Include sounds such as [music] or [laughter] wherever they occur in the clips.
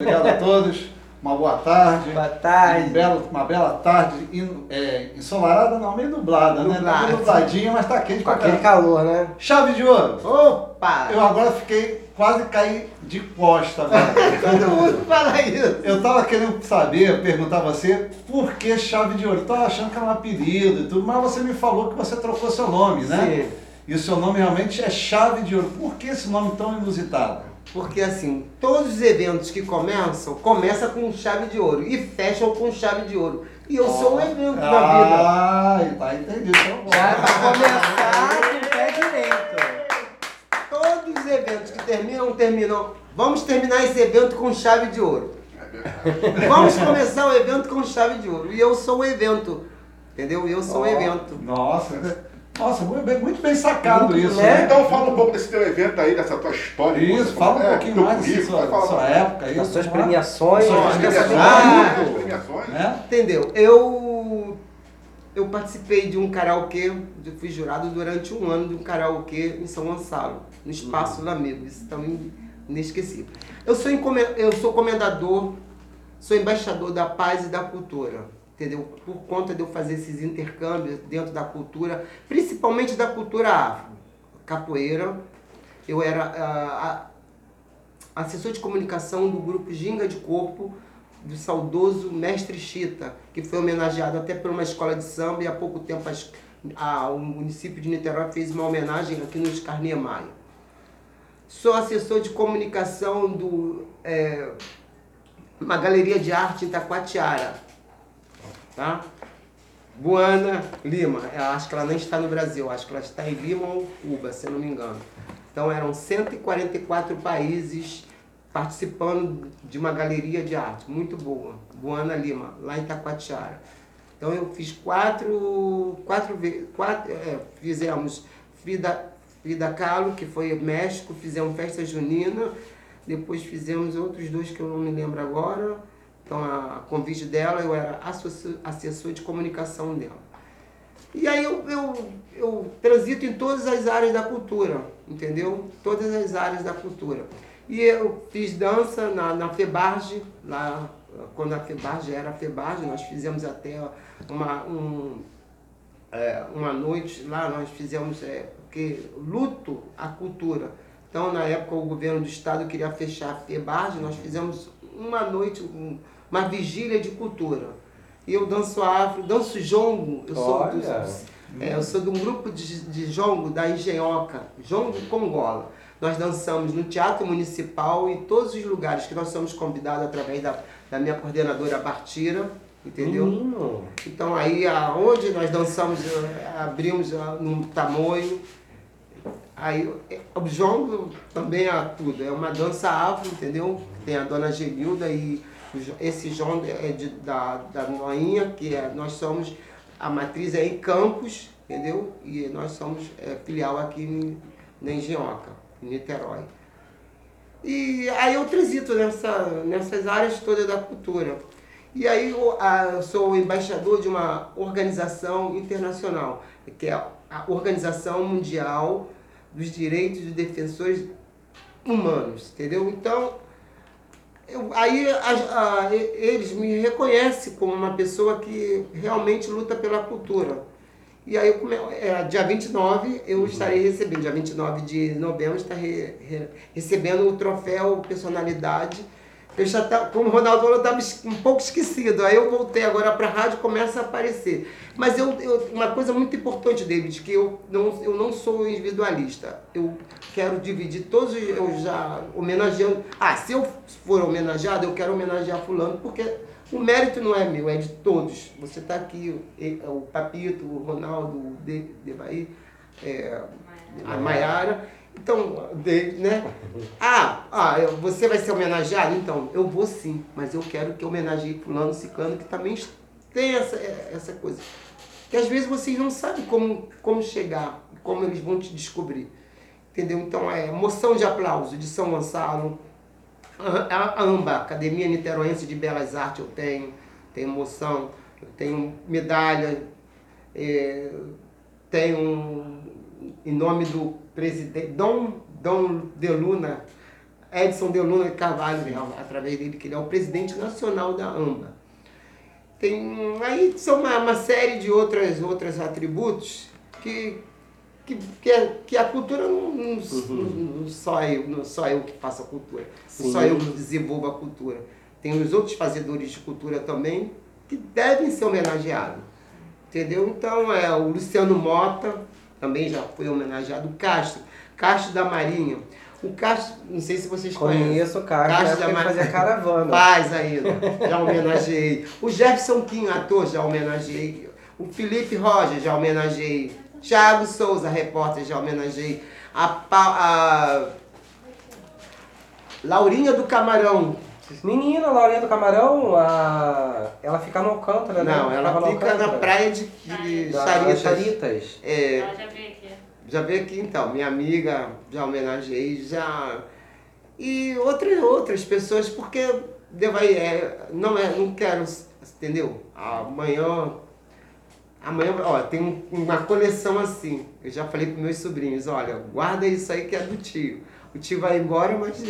Obrigado a todos. Uma boa tarde. Boa tarde. Um belo- uma bela tarde in- é, ensolarada, não, meio nublada, né? Tá meio nubladinha, mas tá quente Com aquele calor, né? Chave de ouro. Opa! Eu agora fiquei, quase caí de costa agora. [laughs] Todo mundo fala isso. Eu tava querendo saber, perguntar a você, por que chave de ouro? Eu tava achando que era um apelido e tudo, mas você me falou que você trocou seu nome, né? Sim. E o seu nome realmente é chave de ouro. Por que esse nome tão inusitado? Porque assim, todos os eventos que começam, começam com chave de ouro e fecham com chave de ouro. E eu sou um evento na vida. Ah, tá entendido. Então, bom. Já pra começar com o pé direito. Todos os eventos que terminam, terminam. Vamos terminar esse evento com chave de ouro. Vamos começar o evento com chave de ouro. E eu sou o evento. Entendeu? Eu sou o evento. Nossa, nossa, muito bem, muito bem sacado Muito, isso, né? né? Então fala um pouco desse teu evento aí, dessa tua história. Isso, Você fala um é, pouquinho teu mais da sua, sua época aí. Das suas premiações. Suas As premiações. Ah. Né? Entendeu? Eu eu participei de um karaokê, eu fui jurado durante um ano de um karaokê em São Gonçalo, no Espaço Lamego. Isso também inesquecível. Eu sou, eu sou comendador, sou embaixador da paz e da cultura. Entendeu? Por conta de eu fazer esses intercâmbios dentro da cultura, principalmente da cultura afro. Capoeira, eu era a- assessor de comunicação do grupo Ginga de Corpo, do saudoso Mestre Chita, que foi homenageado até por uma escola de samba e há pouco tempo a- o município de Niterói fez uma homenagem aqui no Oscar Niemeyer. Sou assessor de comunicação do é, uma galeria de arte em Taquatiara, tá? Buana Lima, acho que ela nem está no Brasil, acho que ela está em Lima ou Cuba, se não me engano. Então eram 144 países participando de uma galeria de arte muito boa, Buana Lima, lá em Taquatiara. Então eu fiz quatro, quatro quatro, é, fizemos Frida, Frida Kahlo, que foi México, fizemos festa junina, depois fizemos outros dois que eu não me lembro agora. Então, a convite dela, eu era assessor de comunicação dela. E aí eu, eu, eu transito em todas as áreas da cultura, entendeu? Todas as áreas da cultura. E eu fiz dança na, na FEBARGE, lá, quando a FEBARGE era a FEBARGE, nós fizemos até uma, um, é, uma noite lá, nós fizemos é, porque luto à cultura. Então, na época, o governo do estado queria fechar a FEBARGE, nós fizemos uma noite, um- uma vigília de cultura. E eu danço afro, danço jongo, eu sou, do, Olha. é, eu sou de um grupo de, de jongo da Engenhoca, Jongo Congola. Nós dançamos no Teatro Municipal e todos os lugares que nós somos convidados através da, da minha coordenadora Bartira, entendeu? Menino. Então aí aonde nós dançamos, eh, abrimos ah, num tamanho. Aí eh, o jongo também é tudo, é uma dança afro, entendeu? Tem a dona Genilda e esse jongo é de, da, da Noinha, que é, nós somos, a matriz é em Campos, entendeu? E nós somos eh, filial aqui em, na Engenhoca, em Niterói. E aí eu transito nessa, nessas áreas todas da cultura. E aí eu, ah, eu sou embaixador de uma organização internacional, que é a Organização Mundial dos Direitos dos Defensores Humanos, entendeu? Então, eu- aí a- a- eles me reconhecem como uma pessoa que realmente luta pela cultura. E aí, eu come- é, dia 29, eu estarei recebendo, dia 29 de novembro, estarei re- recebendo o troféu Personalidade. Eu já tá, como o Ronaldo falou, eu estava um pouco esquecido. Aí eu voltei agora para a rádio e começa a aparecer. Mas eu, eu- uma coisa muito importante, David, que eu não, eu não sou individualista. Eu quero dividir todos, os- eu já homenageando. Ah, se eu for homenageado, eu quero homenagear fulano, porque o mérito não é meu, é de todos. Você está aqui, o Papito, o Ronaldo, o De, Devaí, é, a Maiara. Então, né? Ah, ah, você vai ser homenageado? Então, eu vou sim, mas eu quero que homenageie fulano, ciclano, que também tem essa, essa coisa. Que às vezes vocês não sabem como, como chegar, como eles vão te descobrir. Entendeu? Então, é moção de aplauso de São Gonçalo, a AMBA, Academia Niteroense de Belas Artes, eu tenho, tenho moção, eu tenho medalha, é, tenho em nome do presidente Dom, Dom de Luna, Edson de Luna Carvalho, né, através dele, que ele é o presidente nacional da AMBA. Tem, aí são uma, uma série de outras, outros atributos que, que, que, a, que a cultura não, não, uhum. não, só eu, não só eu que faço a cultura, Sim. só eu que desenvolvo a cultura. Tem os outros fazedores de cultura também que devem ser homenageados. Entendeu? Então é o Luciano Mota, também já foi homenageado, o Castro, Castro da Marinha. O Castro, não sei se vocês conhecem. Conheço o Castro, Castro da Marinha. fazia caravana. Faz ainda, já homenageei. O Jefferson Kim, ator, já homenageei. O Felipe Roger, já homenageei. Thiago Souza, repórter, já homenageei. A, a Laurinha do Camarão, Menina, Laurinha do Camarão, a... ela fica no Alcântara, né? Não, ela fica na praia de, de Charitas. Charitas. É, ela já veio aqui. Já veio aqui então, minha amiga, já homenageei, já. E outras, outras pessoas, porque é, não, é, não quero, entendeu? Amanhã. Amanhã, ó, tem uma coleção assim. Eu já falei para meus sobrinhos, olha, guarda isso aí que é do tio o tio vai embora, mas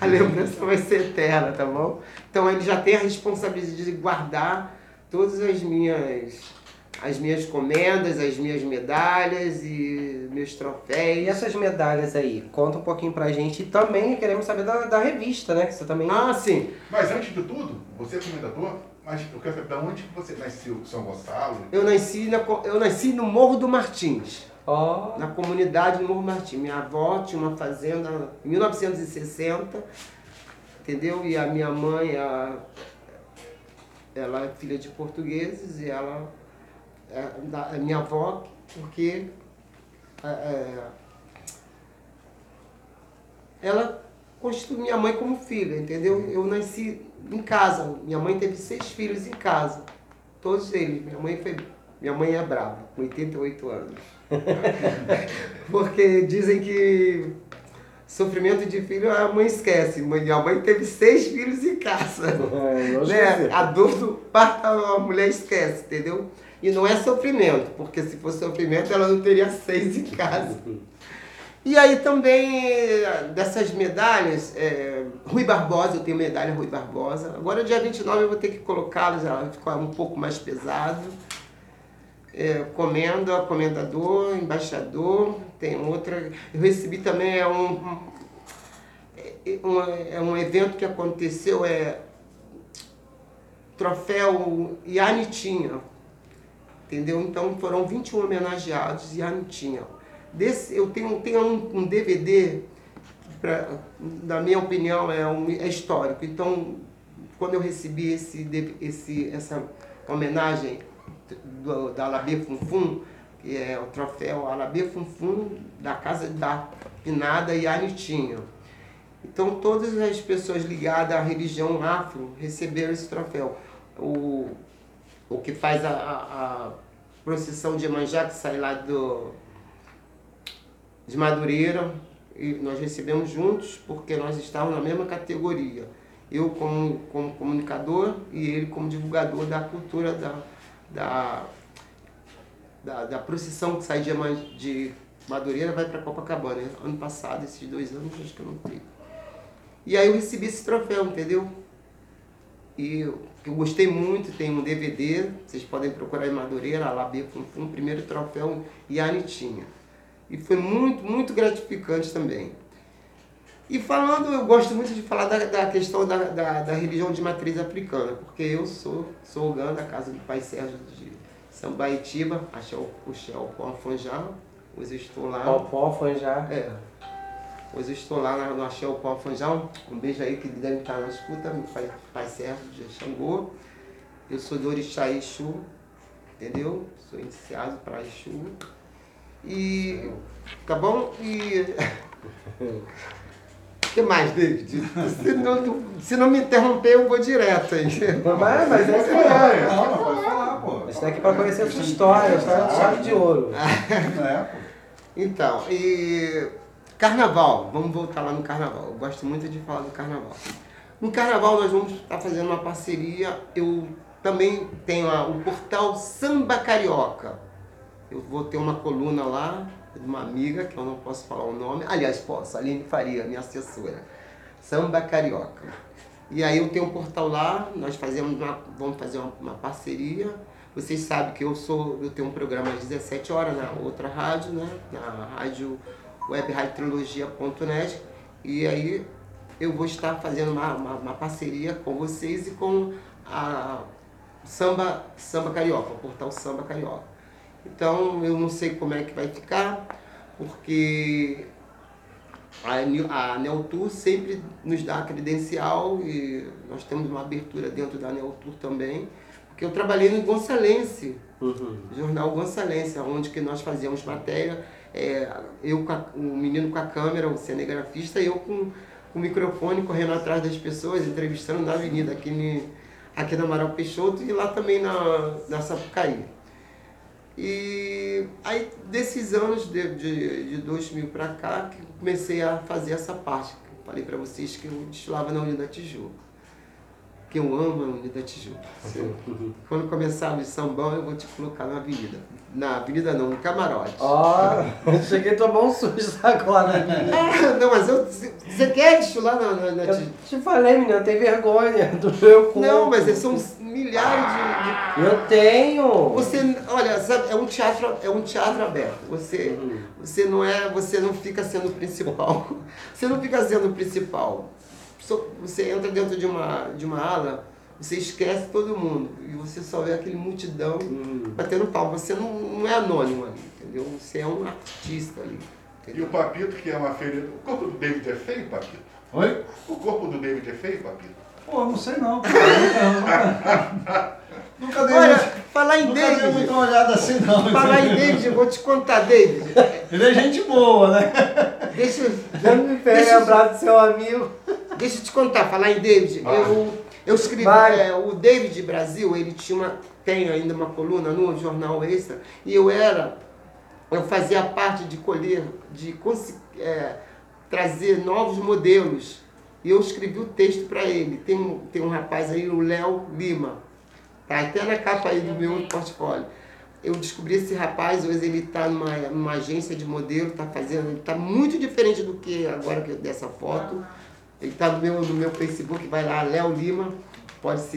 a lembrança vai ser eterna, tá bom? Então ele já tem a responsabilidade de guardar todas as minhas as minhas comendas, as minhas medalhas e meus troféus. E essas medalhas aí, conta um pouquinho pra gente. E também queremos saber da, da revista, né? Que você também. Ah, sim. Mas antes de tudo, você é comendador, mas eu quero saber de onde você nasceu, São Gonçalo? Eu nasci, na, eu nasci no Morro do Martins. Oh. Na comunidade Morro Martins. Minha avó tinha uma fazenda em 1960, entendeu? E a minha mãe, a, ela é filha de portugueses e ela é, é minha avó, porque é, é, ela constitui minha mãe como filha, entendeu? Eu nasci em casa. Minha mãe teve seis filhos em casa. Todos eles. Minha mãe foi. Minha mãe é brava, com 88 anos. [laughs] Porque dizem que sofrimento de filho a mãe esquece. Minha mãe teve seis filhos em casa. É, [laughs] né? A dor do parto a mulher esquece, entendeu? E não é sofrimento, porque se fosse sofrimento ela não teria seis em casa. E aí também, dessas medalhas, é, Rui Barbosa, eu tenho medalha Rui Barbosa. Agora, dia 29, eu vou ter que colocá-las, ela vai ficar um pouco mais pesado é, comenda, comendador, embaixador, tem outra. Eu recebi também é um, um, é um evento que aconteceu, é troféu Ianitinha, entendeu? Então foram 21 homenageados Ianitinha. Desse, eu tenho, tenho um, um DVD, pra, na minha opinião, é, um, é histórico. Então, quando eu recebi esse, esse, essa homenagem, do, da Alabê Funfun, que é o troféu Alabê Funfun da Casa da Pinada e Anitinha. Então todas as pessoas ligadas à religião afro receberam esse troféu. O, o que faz a, a, a procissão de Emanjá, que sai lá do, de Madureira, e nós recebemos juntos porque nós estávamos na mesma categoria. Eu como, como comunicador e ele como divulgador da cultura da, da, da, da procissão que sai de, de Madureira vai para Copacabana. Ano passado, esses dois anos, acho que eu não tenho. E aí eu recebi esse troféu, entendeu? E eu, eu gostei muito, tem um DVD, vocês podem procurar em Madureira, a Labê Funfum, primeiro troféu e a Anitinha. E foi muito, muito gratificante também. E falando, eu gosto muito de falar da, da questão da, da, da, religião de matriz africana, porque eu sou, sou Ogã da casa do pai Sérgio de Sambaitiba, o Shell Pó hoje estou lá. Pó Fanjá? É. Hoje estou lá no Axel Pó Fanjá, um beijo aí que ele deve estar na escuta, meu pai, pai Sérgio de Xangô. Eu sou do Orixá Exu, entendeu? Sou iniciado para Exu. E. Tá bom? E. [laughs] O que mais, David? Se não, se não me interromper, eu vou direto aí. Mas, mas é isso aí. Não, pode falar, pô. A gente está aqui para conhecer a sua história, a história de chave de ouro. É. Então, e carnaval, vamos voltar lá no carnaval. Eu gosto muito de falar do carnaval. No carnaval nós vamos estar fazendo uma parceria. Eu também tenho o portal Samba Carioca. Eu vou ter uma coluna lá de uma amiga, que eu não posso falar o nome. Aliás, posso, Aline Faria, minha assessora. Samba Carioca. E aí eu tenho um portal lá, nós fazemos uma, vamos fazer uma, uma parceria. Vocês sabem que eu sou, eu tenho um programa às 17 horas na outra rádio, né? Na rádio webradiotrilogia.net. E aí eu vou estar fazendo uma, uma, uma parceria com vocês e com a Samba, Samba Carioca, o portal Samba Carioca. Então eu não sei como é que vai ficar, porque a, a Neotur sempre nos dá a credencial e nós temos uma abertura dentro da Neotur também, porque eu trabalhei no Gonçalense, Uhum. jornal Gonçalense, onde que nós fazíamos matéria, é, eu com a, o menino com a câmera, o cinegrafista, e eu com, com o microfone correndo atrás das pessoas, entrevistando na avenida, aqui, aqui na Amaral Peixoto e lá também na, na Sapucaí. E aí, desses anos de, de, de 2000 para cá, que comecei a fazer essa parte. Falei para vocês que eu desfilava na Unida Tijuca. Que eu amo a Unida Tijuca. Quando começar o sambão, eu vou te colocar na avenida. Na avenida não, no camarote. Ó, cheguei a tomar um susto [laughs] agora, menina. Ah, não, mas eu, você quer desfilar na, na, na Eu Tijuca? te falei, menina, tem vergonha do meu corpo. Não, mas são milhares de, de Eu tenho. Você, olha, sabe, é um teatro, é um teatro aberto. Você, Uhum. você não é, você não fica sendo o principal. [laughs] Você não fica sendo o principal. Você entra dentro de uma, de uma ala, você esquece todo mundo e você só vê aquele multidão Uhum. batendo palma. Você não, não é anônimo ali, entendeu? Você é um artista ali. E Entendeu? o Papito, que é uma feira. O corpo do David é feio, Papito? Oi? O corpo do David é feio, Papito? Pô, não sei não. cara. Nunca, nunca, nunca dei, Olha, muito- falar em nunca dei David, muita olhada assim não. falar em David, eu vou te contar, David. Ele é gente boa, né? Deixa, Não me deixa, abraço do seu amigo. Deixa eu te contar, falar em David. Vai. Eu, eu escrevi, é, o David Brasil, ele tinha uma, tem ainda uma coluna no jornal Extra, e eu era, eu fazia parte de colher, de é, trazer novos modelos. E eu escrevi o texto para ele. Tem um, tem um rapaz aí, o Léo Lima, tá até na capa aí do meu portfólio. Eu descobri esse rapaz, hoje ele está numa, numa agência de modelo, está fazendo, ele está muito diferente do que agora que- dessa foto. Ele está no meu, no meu Facebook, vai lá, Léo Lima, pode seguir.